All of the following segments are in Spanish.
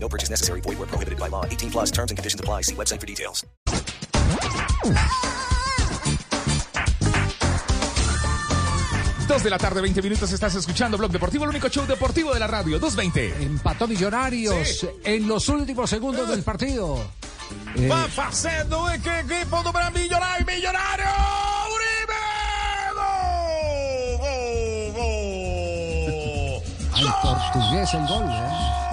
No purchase necessary. Void where prohibited by law. 18 plus terms and conditions apply. See website for details. Dos de la tarde, 20 minutos, estás escuchando Blog Deportivo, el único show deportivo de la radio, 220. Empató Millonarios en los últimos segundos del partido. Eh, Va fazendo e que equipo do Gran Millonario, Millonario, Uribe! Gol, gol, gol. al portugués el gol. ¿eh?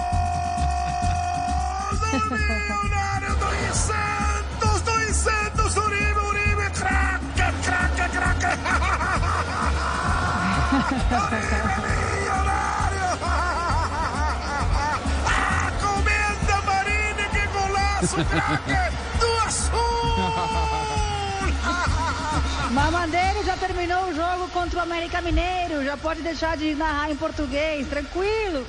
Millonario, 200, 200, Uribe, Uribe, craque, craque, craque. Millonario. Ah, comenta Marini, que golaço, do Azul. Mamandeiro já terminou o jogo contra o América Mineiro. Já pode deixar de narrar em português, tranquilo.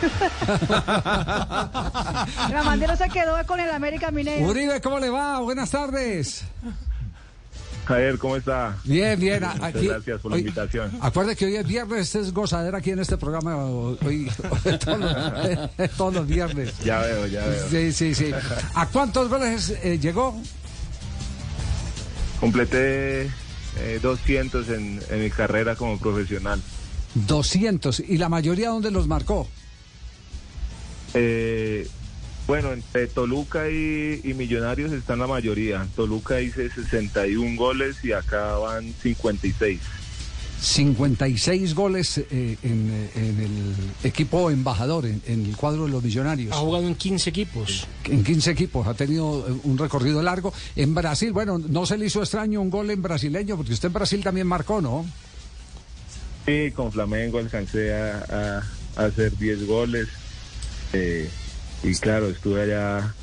La bandera se quedó con el América Mineiro. Uribe, ¿cómo le va? Buenas tardes. Javier, ¿cómo está? Bien, bien. Muchas gracias por la hoy- invitación. Acuerde que hoy es viernes, es gozadera aquí en este programa. Hoy, todos, los, todos los viernes. Ya veo, ya veo. Sí, sí, sí. ¿A cuántos goles eh, llegó? Completé eh, 200 en, en mi carrera como profesional. 200. ¿Y la mayoría dónde los marcó? Eh, bueno, entre Toluca y, y Millonarios están la mayoría. Toluca hice 61 goles y acá van 56. 56 goles eh, en, eh, en el equipo embajador, en, en el cuadro de los millonarios. Ha jugado en 15 equipos. En 15 equipos, ha tenido eh, un recorrido largo. En Brasil, bueno, no se le hizo extraño un gol en brasileño, porque usted en Brasil también marcó, ¿no? Sí, con Flamengo alcancé a, a- a hacer 10 goles. Eh, y claro, estuve allá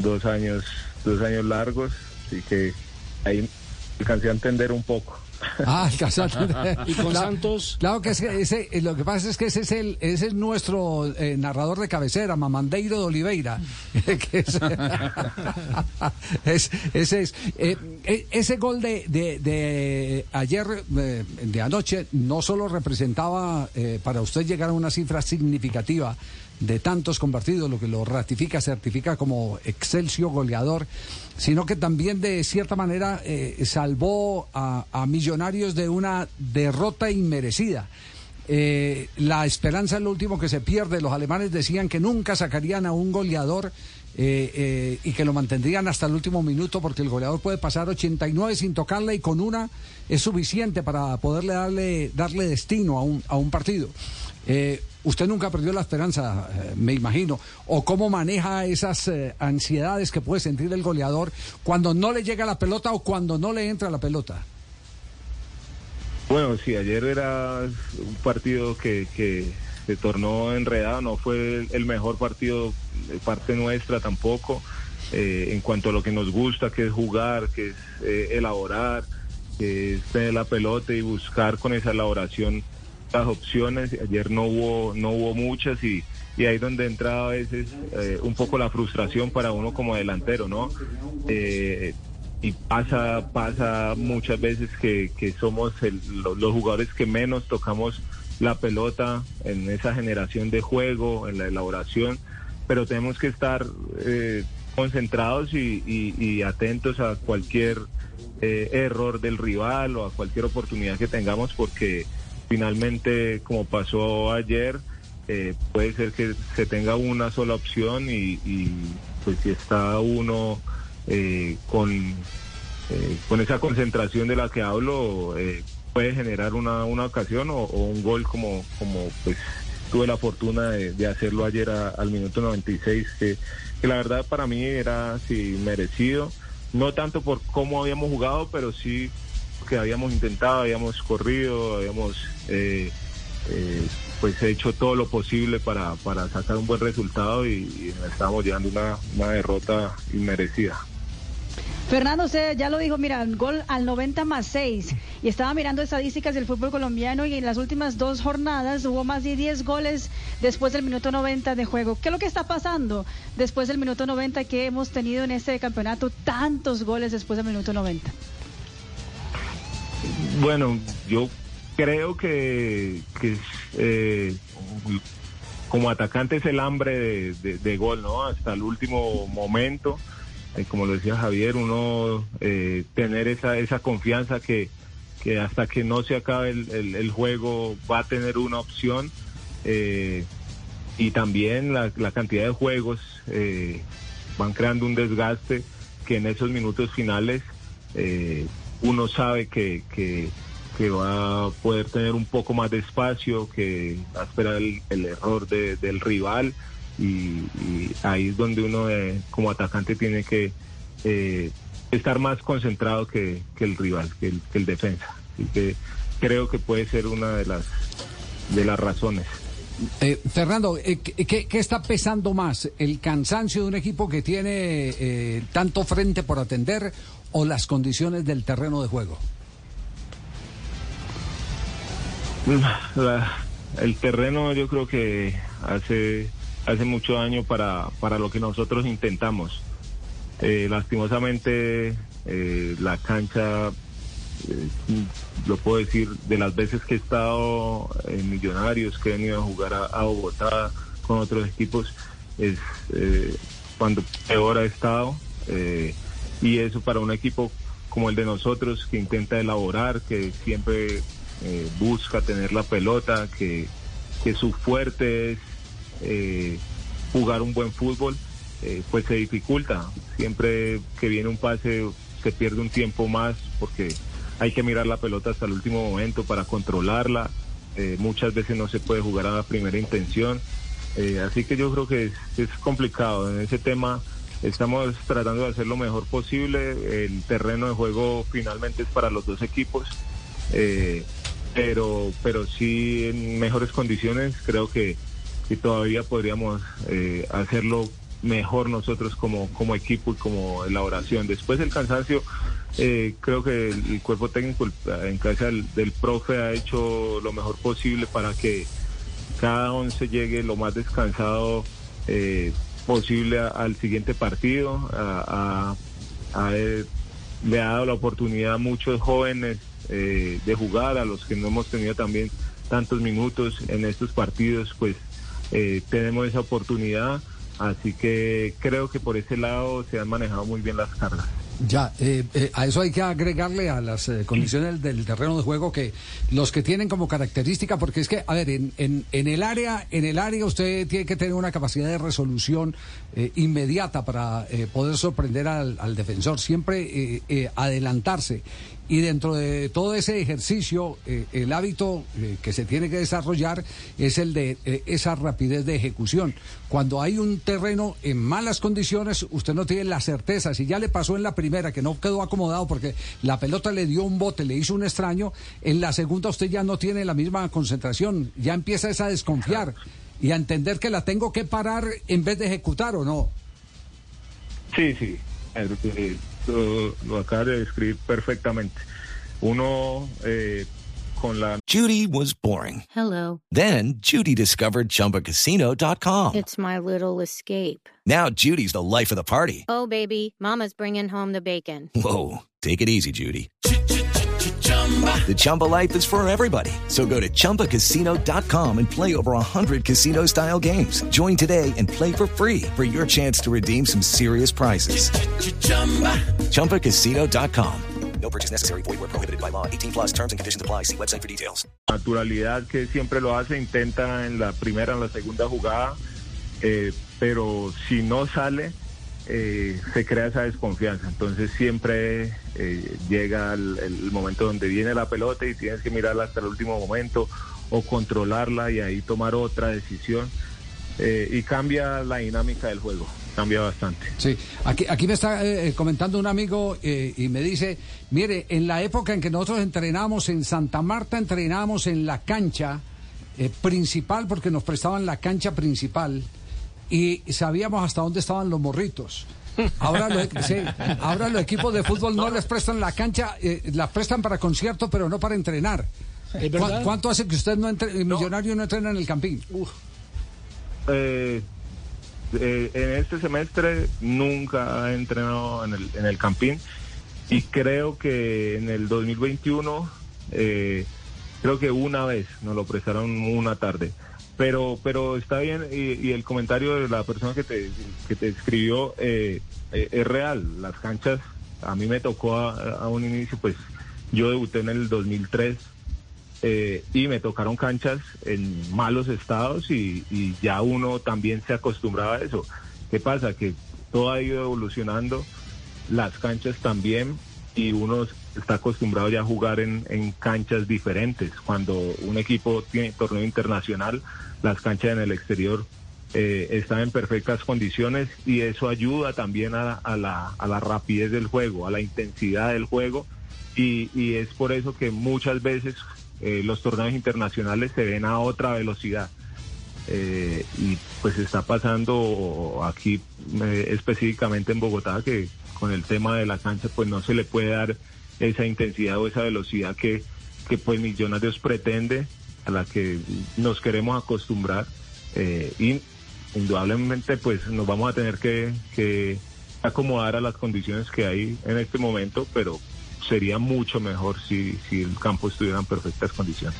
dos años, dos años largos, así que ahí alcancé a entender un poco. Ah. Y con Claro- Santos. Claro que ese, ese- eh, lo que pasa es que ese es el, ese es nuestro eh, narrador de cabecera, Mamandeiro de Oliveira. que es, es- ese es. eh, eh, ese gol de, de- de ayer, eh, de anoche, no solo representaba eh, para usted llegar a una cifra significativa de tantos convertidos, lo que lo ratifica, certifica como excelsior goleador, sino que también de cierta manera eh, salvó a, a Millonarios de una derrota inmerecida. Eh, la esperanza es lo último que se pierde. Los alemanes decían que nunca sacarían a un goleador eh, eh, y que lo mantendrían hasta el último minuto porque el goleador puede pasar 89 sin tocarle y con una es suficiente para poderle darle, darle destino a un, a un partido. Eh, usted nunca perdió la esperanza, eh, me imagino. ¿O cómo maneja esas ansiedades que puede sentir el goleador cuando no le llega la pelota o cuando no le entra la pelota? Bueno, sí, ayer era un partido que, que se tornó enredado, no fue el- mejor partido de parte nuestra tampoco, eh, en cuanto a lo que nos gusta, que es jugar, que es eh, elaborar, que es tener la pelota y buscar con esa elaboración las opciones. Ayer no hubo, no hubo muchas y, y ahí donde entra a veces eh, un poco la frustración para uno como delantero, ¿no? Eh, y pasa pasa muchas veces que, que somos el- lo- los jugadores que menos tocamos la pelota en esa generación de juego, en la elaboración, pero tenemos que estar eh, concentrados y, atentos a cualquier eh, error del rival o a cualquier oportunidad que tengamos, porque finalmente, como pasó ayer, eh, puede ser que se tenga una sola opción y, y, pues si está uno eh, con, eh, con esa concentración de la que hablo, puede generar una, una ocasión o, un gol como, como pues tuve la fortuna de, hacerlo ayer al minuto 96, que, que la verdad para mí era sí, merecido, no tanto por cómo habíamos jugado, pero sí que habíamos intentado, habíamos corrido, habíamos eh, eh, pues hecho todo lo posible para, para sacar un buen resultado y, y estábamos llevando una, una derrota inmerecida. Fernando, usted ya lo dijo, mira, gol al 90 más 6. Y estaba mirando estadísticas del fútbol colombiano y en las últimas dos jornadas hubo más de 10 goles después del minuto 90 de juego. ¿Qué es lo que está pasando después del minuto 90 que hemos tenido en este campeonato? Tantos goles después del minuto 90. Bueno, yo creo que, eh, como atacante es el hambre de gol, ¿no? Hasta el último momento. Eh, como lo decía Javier, uno eh, tener esa, esa confianza que, que hasta que no se acabe el, juego va a tener una opción eh, y también la, cantidad de juegos van creando un desgaste que en esos minutos finales uno sabe que, que, va a poder tener un poco más de espacio, que va a esperar el, error del rival y, ahí es donde uno eh, como atacante tiene que eh, estar más concentrado que, el rival, que el, defensa. Y que creo que puede ser una de las, de las razones. Eh, Fernando, ¿qué, está pesando más? ¿El cansancio de un equipo que tiene tanto frente por atender o las condiciones del terreno de juego? el terreno yo creo que hace hace mucho daño para, para lo que nosotros intentamos. Eh, lastimosamente, eh, la cancha, eh, lo puedo decir, de las veces que he estado en Millonarios, que he venido a jugar a, Bogotá con otros equipos, es cuando peor ha estado. y eso para un equipo como el de nosotros, que intenta elaborar, que siempre busca tener la pelota, que, que su fuerte es eh, jugar un buen fútbol, eh, pues se dificulta. Siempre que viene un pase se pierde un tiempo más porque hay que mirar la pelota hasta el último momento para controlarla. Eh, muchas veces no se puede jugar a la primera intención. así que yo creo que es, complicado. En ese tema estamos tratando de hacer lo mejor posible. El terreno de juego finalmente es para los dos equipos. pero, pero sí en mejores condiciones creo que y todavía podríamos eh, hacerlo mejor nosotros como, como equipo y como elaboración. Después del cansancio, eh, creo que el, cuerpo técnico en cabeza del, profe ha hecho lo mejor posible para que cada once llegue lo más descansado eh, posible al siguiente partido. le ha dado la oportunidad a muchos jóvenes de jugar, a los que no hemos tenido también tantos minutos en estos partidos, pues eh, tenemos esa oportunidad, así que creo que por ese lado se han manejado muy bien las cargas. Ya, eh, eh, a eso hay que agregarle a las condiciones del terreno de juego que los que tienen como característica, porque es que, a ver, en, en, en el área, en el área usted tiene que tener una capacidad de resolución inmediata para poder sorprender al, al defensor, siempre adelantarse y dentro de todo ese ejercicio, eh, el hábito eh, que se tiene que desarrollar es el de eh, esa rapidez de ejecución. Cuando hay un terreno en malas condiciones, usted no tiene la certeza. Si ya le pasó en la primera, que no quedó acomodado porque la pelota le dio un bote, le hizo un extraño, en la segunda usted ya no tiene la misma concentración, ya empieza a desconfiar y a entender que la tengo que parar en vez de ejecutar o no. Sí, sí lo, lo acaba de describir perfectamente. Uno eh, con la. Judy was boring. Hello. Then Judy discovered ChumbaCasino.com. It's my little escape. Now Judy's the life of the party. Oh baby, Mama's bringing home the bacon. Whoa, take it easy, Judy. The Chumba life is for everybody. So go to ChumbaCasino.com and play over 100 casino style games. Join today and play for free for your chance to redeem some serious prizes. Ch-ch-chumba. ChumbaCasino.com. No purchase necessary. Void where prohibited by law. 18 plus terms and conditions apply. See website for details. Naturalidad que siempre lo hace, intenta en la primera, en la segunda jugada, eh, pero si no sale eh, se crea esa desconfianza. Entonces siempre eh, llega el, momento donde viene la pelota y tienes que mirarla hasta el último momento o controlarla y ahí tomar otra decisión. Eh, y cambia la dinámica del juego, cambia bastante. Sí, aquí, aquí me está comentando un amigo y me dice, mire, en la época en que nosotros entrenamos en Santa Marta, entrenamos en la cancha principal porque nos prestaban la cancha principal y sabíamos hasta dónde estaban los morritos. Ahora, lo- sí, ahora los equipos de fútbol no les prestan la cancha, eh, las prestan para concierto, pero no para entrenar. ¿Es ¿Cu- verdad? ¿Cuánto hace que usted no entre, el millonario no entrena en el campín? Eh, eh, en este semestre nunca he entrenado en el, en el Campín y creo que en el 2021 eh, creo que una vez nos lo prestaron una tarde. Pero, pero está bien y, y el comentario de la persona que te, que te escribió eh, eh, es real. Las canchas, a mí me tocó a, un inicio, pues yo debuté en el 2003 eh, y me tocaron canchas en malos estados y, y ya uno también se acostumbraba a eso. ¿Qué pasa? Que todo ha ido evolucionando, las canchas también y uno está acostumbrado ya a jugar en, canchas diferentes. Cuando un equipo tiene torneo internacional, las canchas en el exterior eh, están en perfectas condiciones y eso ayuda también a, a la, a la rapidez del juego, a la intensidad del juego y, y es por eso que muchas veces eh, los torneos internacionales se ven a otra velocidad. Eh, y pues está pasando aquí eh, específicamente en Bogotá que con el tema de la cancha pues no se le puede dar esa intensidad o esa velocidad que, que pues Millonarios pretende, a la que nos queremos acostumbrar eh, y indudablemente pues nos vamos a tener que, que acomodar a las condiciones que hay en este momento, pero sería mucho mejor si, si el campo estuviera en perfectas condiciones.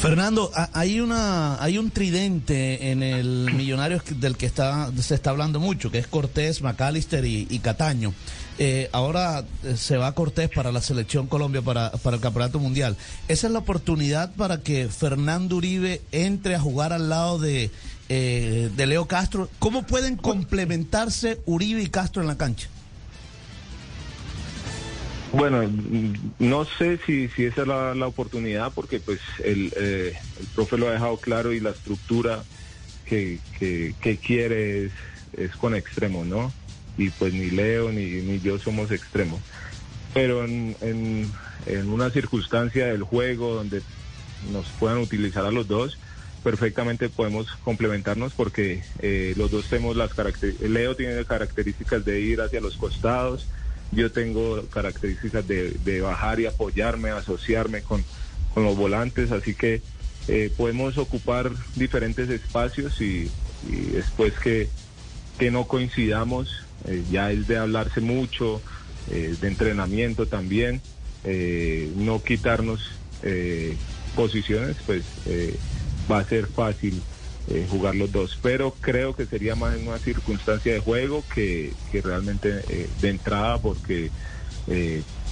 Fernando, ha- hay una hay un tridente en el Millonarios del que está se está hablando mucho, que es Cortés, McAllister y Cataño. Eh, ahora eh, se va Cortés para la selección Colombia para, para el Campeonato Mundial. Esa es la oportunidad para que Fernando Uribe entre a jugar al lado de, eh, de Leo Castro. ¿Cómo pueden complementarse Uribe y Castro en la cancha? Bueno, no sé si, si esa es la, la oportunidad, porque pues el, eh, el profe lo ha dejado claro y la estructura que, que, que quiere es, es con extremos, ¿no? Y pues ni Leo ni, ni yo somos extremos. Pero en, en, una circunstancia del juego donde nos puedan utilizar a los dos, perfectamente podemos complementarnos porque eh, los dos tenemos las características, Leo tiene características de ir hacia los costados, yo tengo características de, de bajar y apoyarme, asociarme con, con los volantes, así que eh, podemos ocupar diferentes espacios y, y después que, que no coincidamos, eh, ya es de hablarse mucho, eh, de entrenamiento también, eh, no quitarnos eh, posiciones, pues va a ser fácil jugar los dos. Pero creo que sería más en una circunstancia de juego que, que realmente de entrada, porque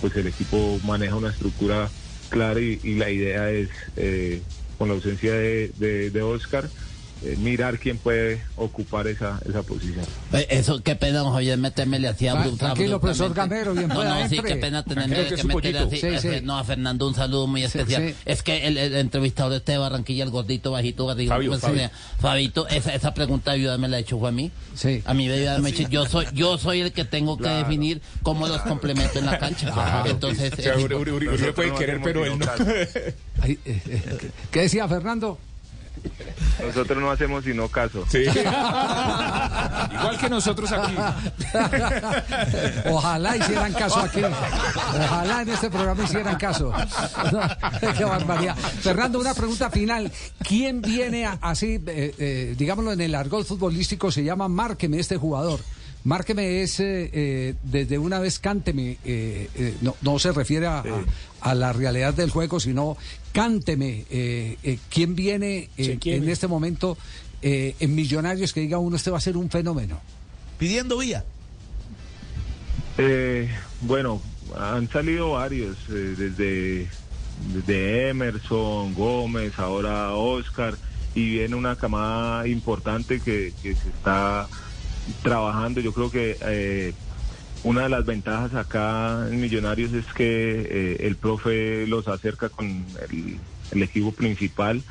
pues el equipo maneja una estructura clara y, la idea es, con la ausencia de, de, de Oscar, eh, mirar quién puede ocupar esa, esa posición. Eh, Eso, qué pena, don Javier, meterme así Tra- abrupta- tranquilo, profesor. Gamero, bien No, no, sí, qué pena tenerme que que es un meter pollito. así. Sí, Eh, sí. No, a Fernando un saludo muy especial. sí. Es que el, el entrevistador de este de Barranquilla, el gordito, bajito, barrigón, Fabio. Fabito, esa, esa pregunta ayuda me la ha hecho fue a mí. Sí. A mí me me dicho, yo soy, yo soy el que tengo que definir cómo los complemento en la cancha. Entonces, O sea, Uri, Uri, Uri, Uri me puede Nosotros no querer, hacemos pero él no. sino Ay, ¿Qué decía Fernando? Nosotros no hacemos sino caso. Sí. Igual que nosotros aquí. Ojalá hicieran caso aquí. Ojalá en este programa hicieran caso. Qué barbaridad. Fernando, una pregunta final. ¿Quién viene a- así, eh, eh, digámoslo en el argot futbolístico, se llama Márqueme este jugador? Márqueme es, eh, desde una vez cánteme, eh, eh, no, no se refiere a, a- a la realidad del juego, sino cánteme. eh, eh, ¿Quién viene eh, en este momento eh, en Millonarios que diga uno, este va a ser un fenómeno? Pidiendo vía. Eh, bueno, han salido varios, eh, desde, desde Emerson, Gómez, ahora Oscar, y viene una camada importante que, que se está trabajando. Yo creo que eh, una de las ventajas acá en Millonarios es que eh, el profe los acerca con el, equipo principal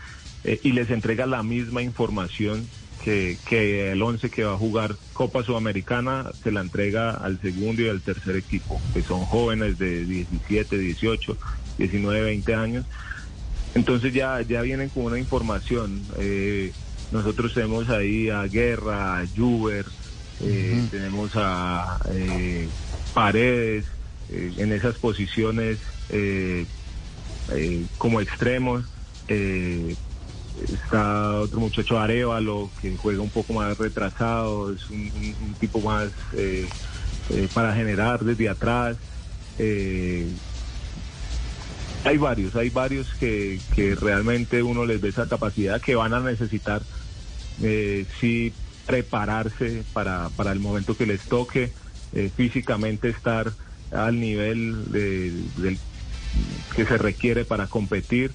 eh, y les entrega la misma información que, que el 11 que va a jugar Copa Sudamericana se la entrega al segundo y al tercer equipo, que son jóvenes de 17, 18, 19, 20 años. Entonces ya, ya vienen con una información. Eh, nosotros tenemos ahí a Guerra, a Juber, eh, tenemos a eh, Paredes eh, en esas posiciones eh, eh, como extremos. eh, está otro muchacho Arevalo que juega un poco más retrasado, es un, un- un tipo más para generar desde atrás. Hay varios, hay varios que, que realmente uno les ve esa capacidad que van a necesitar sí prepararse para, para el momento que les toque, eh, físicamente estar al nivel que se requiere para competir,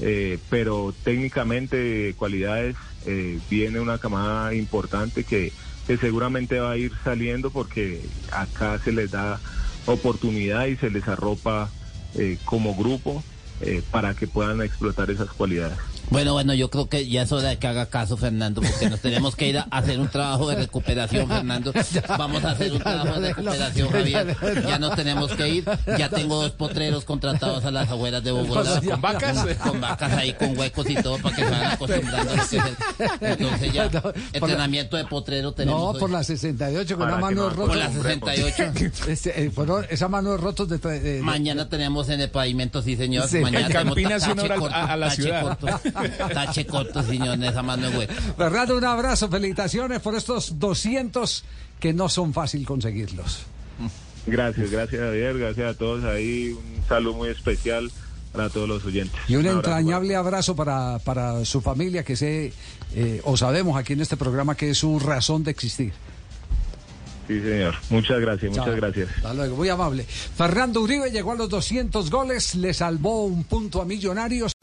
eh, pero técnicamente cualidades eh, viene una camada importante que, que seguramente va a ir saliendo porque acá se les da oportunidad y se les arropa eh, como grupo eh, para que puedan explotar esas cualidades. Bueno, bueno, yo creo que ya es hora de que haga caso, Fernando, porque nos tenemos que ir a hacer un trabajo de recuperación, Fernando. Vamos a hacer un trabajo de recuperación, Javier. Ya nos tenemos que ir. Ya tengo dos potreros contratados a las afueras de Bogotá. ¿Con vacas? Con vacas ahí, con huecos y todo, para que se vayan acostumbrando a lo que es el- Entonces ya, entrenamiento de potrero tenemos No, por la 68 con una mano no rota. Por la 68. Este, eh, fueron esas manos rotos de, tra- de- de- Mañana tenemos en el pavimento, sí, señor. Sí. Mañana En Campinas una hora a- a la ciudad. corto. Tache corto, señor, en esa mano de. Fernando, un abrazo, felicitaciones por estos 200 que no son fácil conseguirlos. Gracias, gracias Javier, gracias a todos ahí, un saludo muy especial para todos los oyentes. Y un entrañable abrazo para, para su familia, que sé, eh, o sabemos aquí en este programa que es su razón de existir. Sí, señor. Muchas gracias, muchas Chao. gracias. Hasta luego, muy amable. Fernando Uribe llegó a los 200 goles, le salvó un punto a Millonarios.